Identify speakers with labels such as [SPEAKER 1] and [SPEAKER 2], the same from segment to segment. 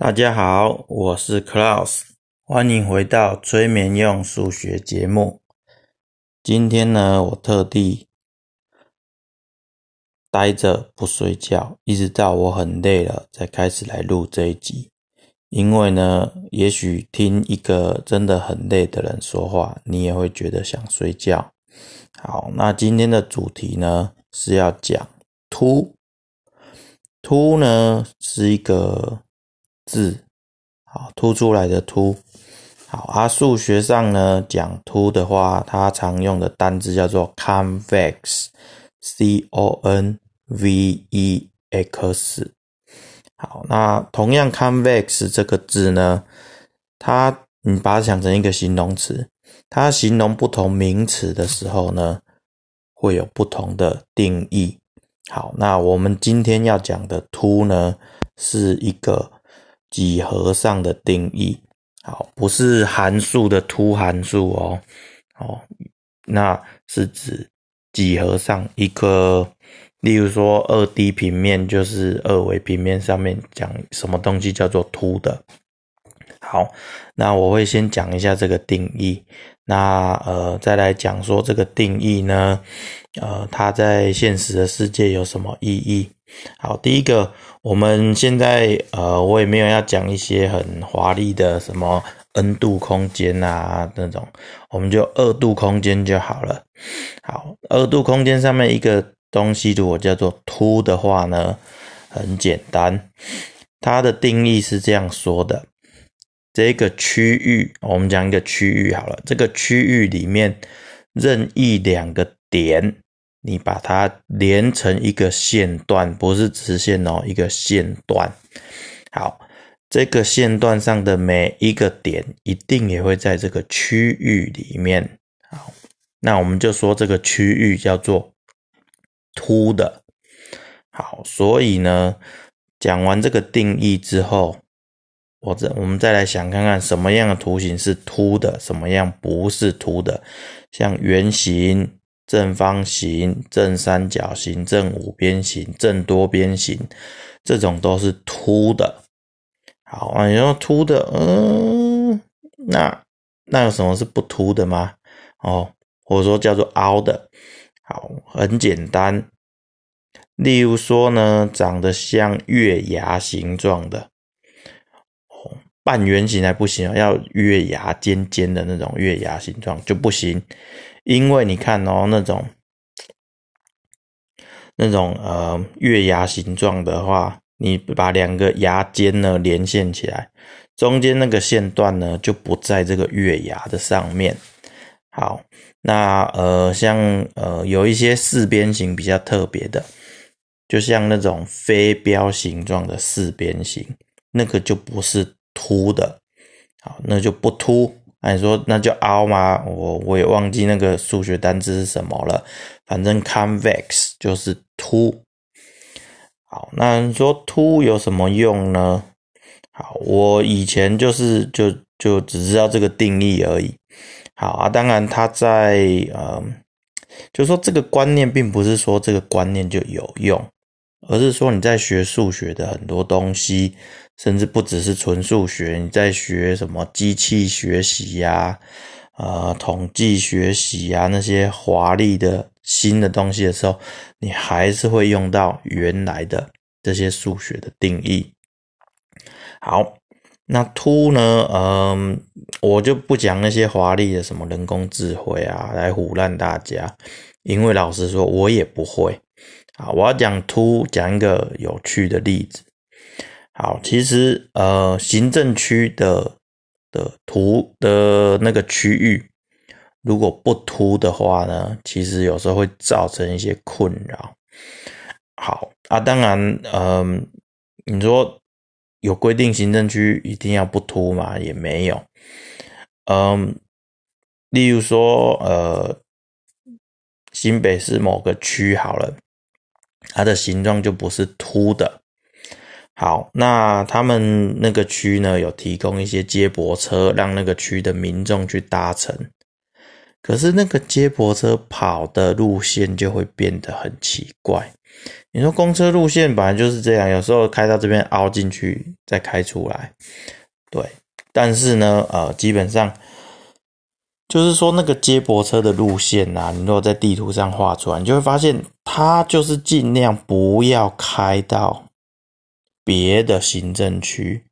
[SPEAKER 1] 大家好，我是 Klaus，欢迎回到催眠用数学节目。今天呢，我特地待着不睡觉，一直到我很累了才开始来录这一集。因为呢，也许听一个真的很累的人说话，你也会觉得想睡觉。好，那今天的主题呢是要讲凸，凸呢是一个字，好凸出来的凸。好啊，数学上呢讲凸的话，它常用的单字叫做 convex，c o n v e x。好，那同样 convex 这个字呢，它你把它想成一个形容词，它形容不同名词的时候呢，会有不同的定义。好，那我们今天要讲的凸呢，是一个几何上的定义。好，不是函数的凸函数哦，哦，那是指几何上一个。例如说，二 D 平面就是二维平面上面讲什么东西叫做凸的。好，那我会先讲一下这个定义，那呃再来讲说这个定义呢，呃它在现实的世界有什么意义？好，第一个，我们现在呃我也没有要讲一些很华丽的什么 n 度空间啊那种，我们就二度空间就好了。好，二度空间上面一个。东西如果叫做凸的话呢，很简单，它的定义是这样说的：这个区域，我们讲一个区域好了，这个区域里面任意两个点，你把它连成一个线段，不是直线哦，一个线段。好，这个线段上的每一个点，一定也会在这个区域里面。好，那我们就说这个区域叫做。凸的，好，所以呢，讲完这个定义之后，我这我们再来想看看什么样的图形是凸的，什么样不是凸的。像圆形、正方形、正三角形、正五边形、正多边形，这种都是凸的。好啊，你说凸的，嗯，那那有什么是不凸的吗？哦，或者说叫做凹的。好，很简单。例如说呢，长得像月牙形状的，半圆形还不行要月牙尖尖的那种月牙形状就不行，因为你看哦，那种那种呃月牙形状的话，你把两个牙尖呢连线起来，中间那个线段呢就不在这个月牙的上面。好。那呃，像呃，有一些四边形比较特别的，就像那种飞镖形状的四边形，那个就不是凸的，好，那就不凸。那你说那叫凹吗？我我也忘记那个数学单词是什么了，反正 convex 就是凸。好，那你说凸有什么用呢？好，我以前就是就就只知道这个定义而已。好啊，当然，它在呃，就是说这个观念并不是说这个观念就有用，而是说你在学数学的很多东西，甚至不只是纯数学，你在学什么机器学习呀、呃统计学习呀那些华丽的新的东西的时候，你还是会用到原来的这些数学的定义。好。那凸呢？嗯，我就不讲那些华丽的什么人工智慧啊，来唬烂大家。因为老实说，我也不会。啊，我要讲凸，讲一个有趣的例子。好，其实呃，行政区的的图的那个区域，如果不凸的话呢，其实有时候会造成一些困扰。好啊，当然，嗯，你说。有规定行政区一定要不凸吗？也没有。嗯，例如说，呃，新北市某个区好了，它的形状就不是凸的。好，那他们那个区呢，有提供一些接驳车，让那个区的民众去搭乘。可是那个接驳车跑的路线就会变得很奇怪。你说公车路线本来就是这样，有时候开到这边凹进去，再开出来，对。但是呢，呃，基本上就是说那个接驳车的路线呐，你如果在地图上画出来，你就会发现它就是尽量不要开到别的行政区。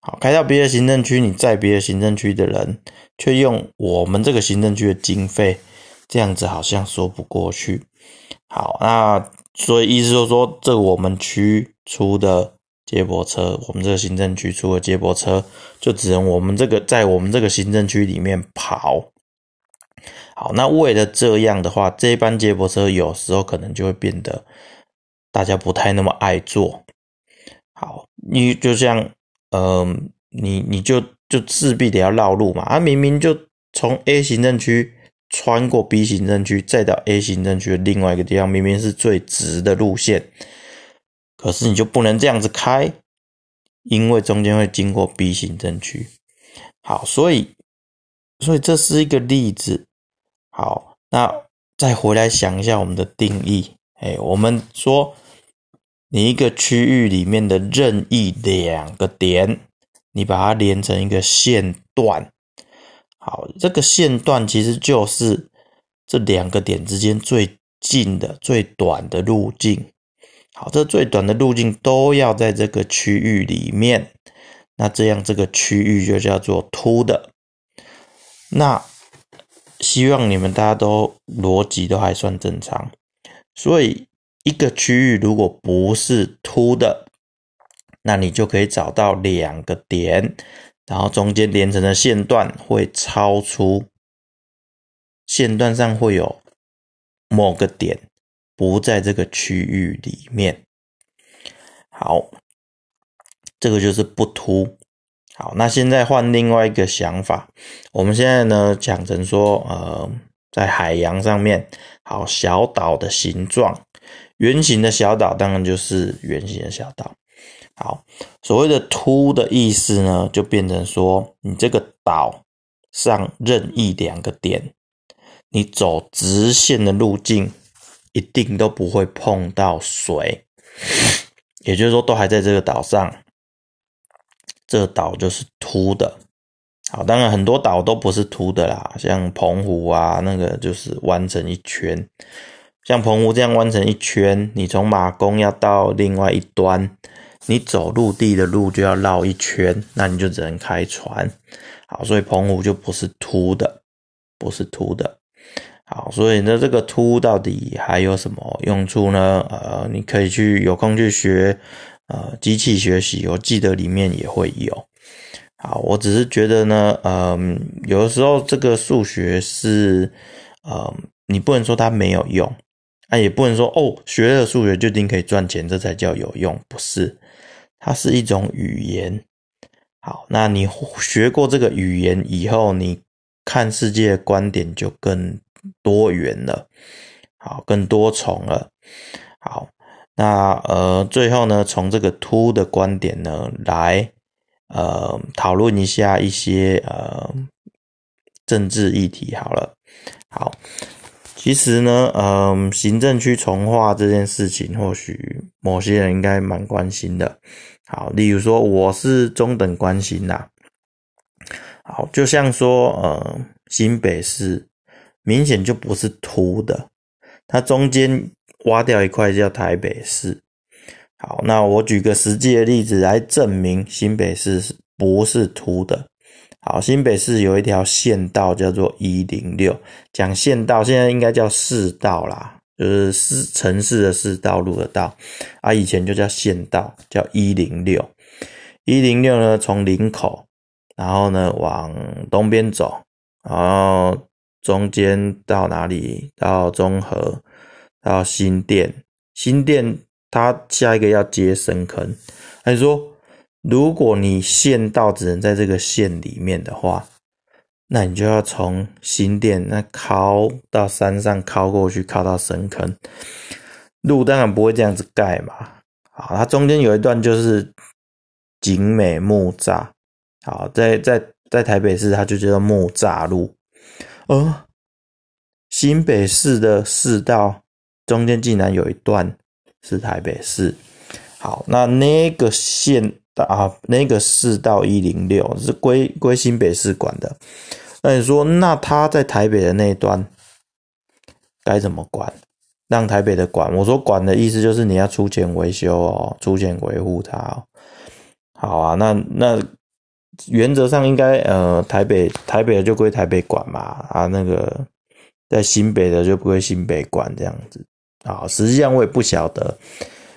[SPEAKER 1] 好，开到别的行政区，你在别的行政区的人却用我们这个行政区的经费，这样子好像说不过去。好，那。所以意思就是说，这我们区出的接驳车，我们这个行政区出的接驳车，就只能我们这个在我们这个行政区里面跑。好，那为了这样的话，这班接驳车有时候可能就会变得大家不太那么爱坐。好，你就像，嗯，你你就就势必得要绕路嘛，啊，明明就从 A 行政区。穿过 B 行政区，再到 A 行政区的另外一个地方，明明是最直的路线，可是你就不能这样子开，因为中间会经过 B 行政区。好，所以，所以这是一个例子。好，那再回来想一下我们的定义。哎，我们说你一个区域里面的任意两个点，你把它连成一个线段。好，这个线段其实就是这两个点之间最近的、最短的路径。好，这最短的路径都要在这个区域里面，那这样这个区域就叫做凸的。那希望你们大家都逻辑都还算正常。所以一个区域如果不是凸的，那你就可以找到两个点。然后中间连成的线段会超出线段上会有某个点不在这个区域里面。好，这个就是不凸。好，那现在换另外一个想法，我们现在呢讲成说，呃，在海洋上面，好小岛的形状，圆形的小岛当然就是圆形的小岛。好，所谓的凸的意思呢，就变成说，你这个岛上任意两个点，你走直线的路径，一定都不会碰到水，也就是说，都还在这个岛上，这个岛就是凸的。好，当然很多岛都不是凸的啦，像澎湖啊，那个就是弯成一圈，像澎湖这样弯成一圈，你从马公要到另外一端。你走陆地的路就要绕一圈，那你就只能开船。好，所以澎湖就不是凸的，不是凸的。好，所以呢，这个凸到底还有什么用处呢？呃，你可以去有空去学呃机器学习，我记得里面也会有。好，我只是觉得呢，嗯，有的时候这个数学是，呃，你不能说它没有用，啊，也不能说哦，学了数学就一定可以赚钱，这才叫有用，不是。它是一种语言，好，那你学过这个语言以后，你看世界的观点就更多元了，好，更多重了，好，那呃，最后呢，从这个凸的观点呢，来呃讨论一下一些呃政治议题，好了，好。其实呢，嗯，行政区重划这件事情，或许某些人应该蛮关心的。好，例如说，我是中等关心啦。好，就像说，呃，新北市明显就不是凸的，它中间挖掉一块叫台北市。好，那我举个实际的例子来证明新北市是不是凸的。好，新北市有一条县道叫做一零六，讲县道现在应该叫市道啦，就是市城市的市道路的道啊，以前就叫县道，叫一零六。一零六呢，从林口，然后呢往东边走，然后中间到哪里？到中和，到新店。新店它下一个要接深坑，还是说？如果你县道只能在这个县里面的话，那你就要从新店那靠到山上靠过去，靠到深坑。路当然不会这样子盖嘛。好，它中间有一段就是景美木栅。好，在在在台北市，它就叫做木栅路。呃，新北市的市道中间竟然有一段是台北市。好，那那个县啊，那个四到一零六是归归新北市管的。那你说，那他在台北的那一端该怎么管？让台北的管？我说管的意思就是你要出钱维修哦，出钱维护它哦。好啊，那那原则上应该呃，台北台北的就归台北管嘛啊，那个在新北的就不归新北管这样子啊。实际上我也不晓得，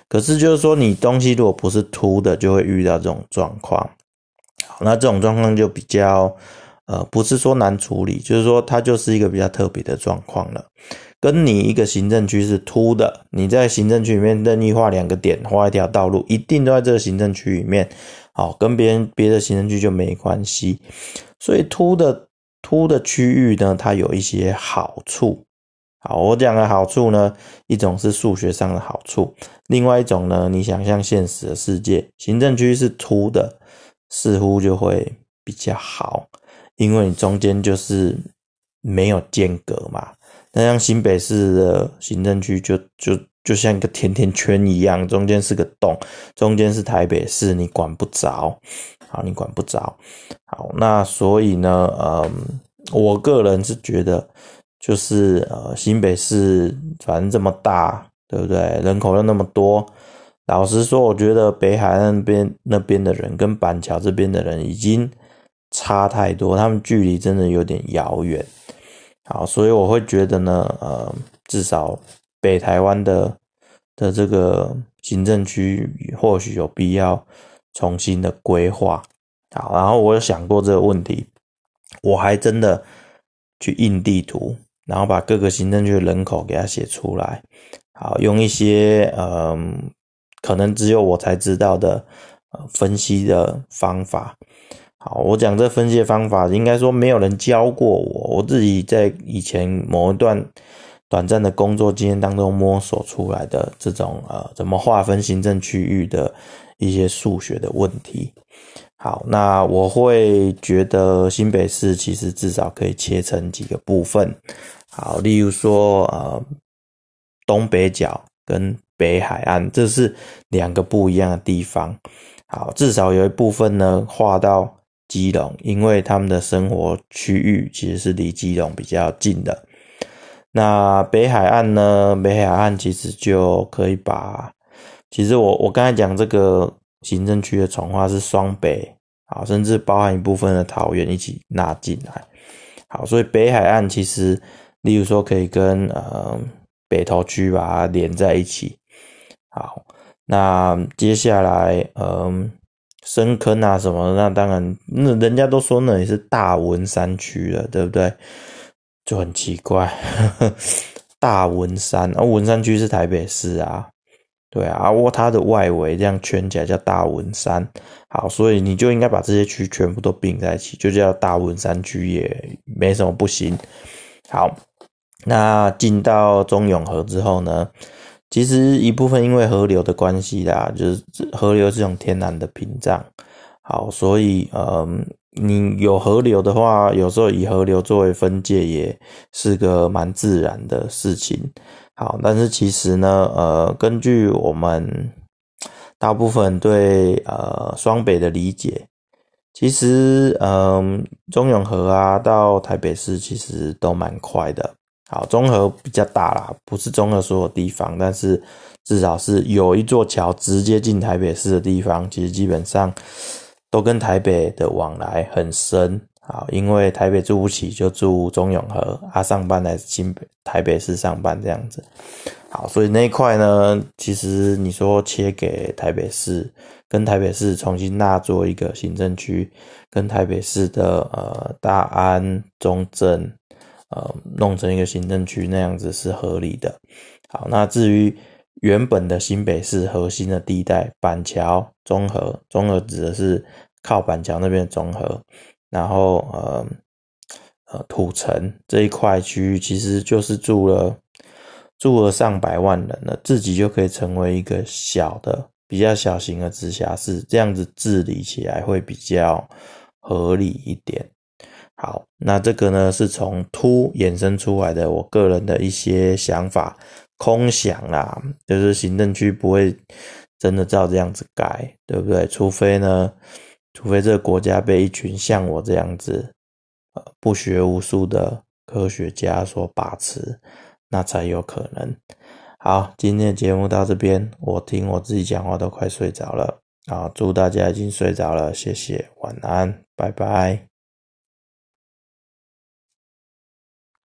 [SPEAKER 1] 可是就是说你东西如果不是凸的，就会遇到这种状况。好，那这种状况就比较。呃，不是说难处理，就是说它就是一个比较特别的状况了。跟你一个行政区是凸的，你在行政区里面任意画两个点，画一条道路，一定都在这个行政区里面。好，跟别人别的行政区就没关系。所以凸的凸的区域呢，它有一些好处。好，我讲的好处呢，一种是数学上的好处，另外一种呢，你想象现实的世界，行政区是凸的，似乎就会比较好。因为你中间就是没有间隔嘛，那像新北市的行政区就就就像一个甜甜圈一样，中间是个洞，中间是台北市，你管不着，好，你管不着，好，那所以呢，嗯，我个人是觉得，就是呃，新北市反正这么大，对不对？人口又那么多，老实说，我觉得北海岸边那边的人跟板桥这边的人已经。差太多，他们距离真的有点遥远。好，所以我会觉得呢，呃，至少北台湾的的这个行政区或许有必要重新的规划。好，然后我有想过这个问题，我还真的去印地图，然后把各个行政区的人口给它写出来。好，用一些嗯，可能只有我才知道的呃分析的方法。好，我讲这分析的方法，应该说没有人教过我，我自己在以前某一段短暂的工作经验当中摸索出来的这种呃，怎么划分行政区域的一些数学的问题。好，那我会觉得新北市其实至少可以切成几个部分。好，例如说呃，东北角跟北海岸，这是两个不一样的地方。好，至少有一部分呢划到。基隆，因为他们的生活区域其实是离基隆比较近的。那北海岸呢？北海岸其实就可以把，其实我我刚才讲这个行政区的重化是双北，好，甚至包含一部分的桃园一起纳进来。好，所以北海岸其实，例如说可以跟呃北投区把它连在一起。好，那接下来嗯。深坑啊什么？那当然，那人家都说那里是大文山区了，对不对？就很奇怪，大文山啊，文山区是台北市啊，对啊，沃它的外围这样圈起来叫大文山。好，所以你就应该把这些区全部都并在一起，就叫大文山区，也没什么不行。好，那进到中永和之后呢？其实一部分因为河流的关系啦，就是河流这种天然的屏障，好，所以嗯，你有河流的话，有时候以河流作为分界也是个蛮自然的事情。好，但是其实呢，呃，根据我们大部分对呃双北的理解，其实嗯，中永和啊到台北市其实都蛮快的。好，中和比较大啦，不是中和所有地方，但是至少是有一座桥直接进台北市的地方，其实基本上都跟台北的往来很深。好，因为台北住不起，就住中永和，啊，上班来新北台北市上班这样子。好，所以那一块呢，其实你说切给台北市，跟台北市重新纳做一个行政区，跟台北市的呃大安、中正。呃，弄成一个行政区那样子是合理的。好，那至于原本的新北市核心的地带，板桥、中和，中和指的是靠板桥那边的中和，然后呃呃土城这一块区域，其实就是住了住了上百万人了，自己就可以成为一个小的、比较小型的直辖市，这样子治理起来会比较合理一点。好，那这个呢是从突衍生出来的，我个人的一些想法，空想啦，就是行政区不会真的照这样子改，对不对？除非呢，除非这个国家被一群像我这样子，呃，不学无术的科学家所把持，那才有可能。好，今天的节目到这边，我听我自己讲话都快睡着了好！祝大家已经睡着了，谢谢，晚安，拜拜。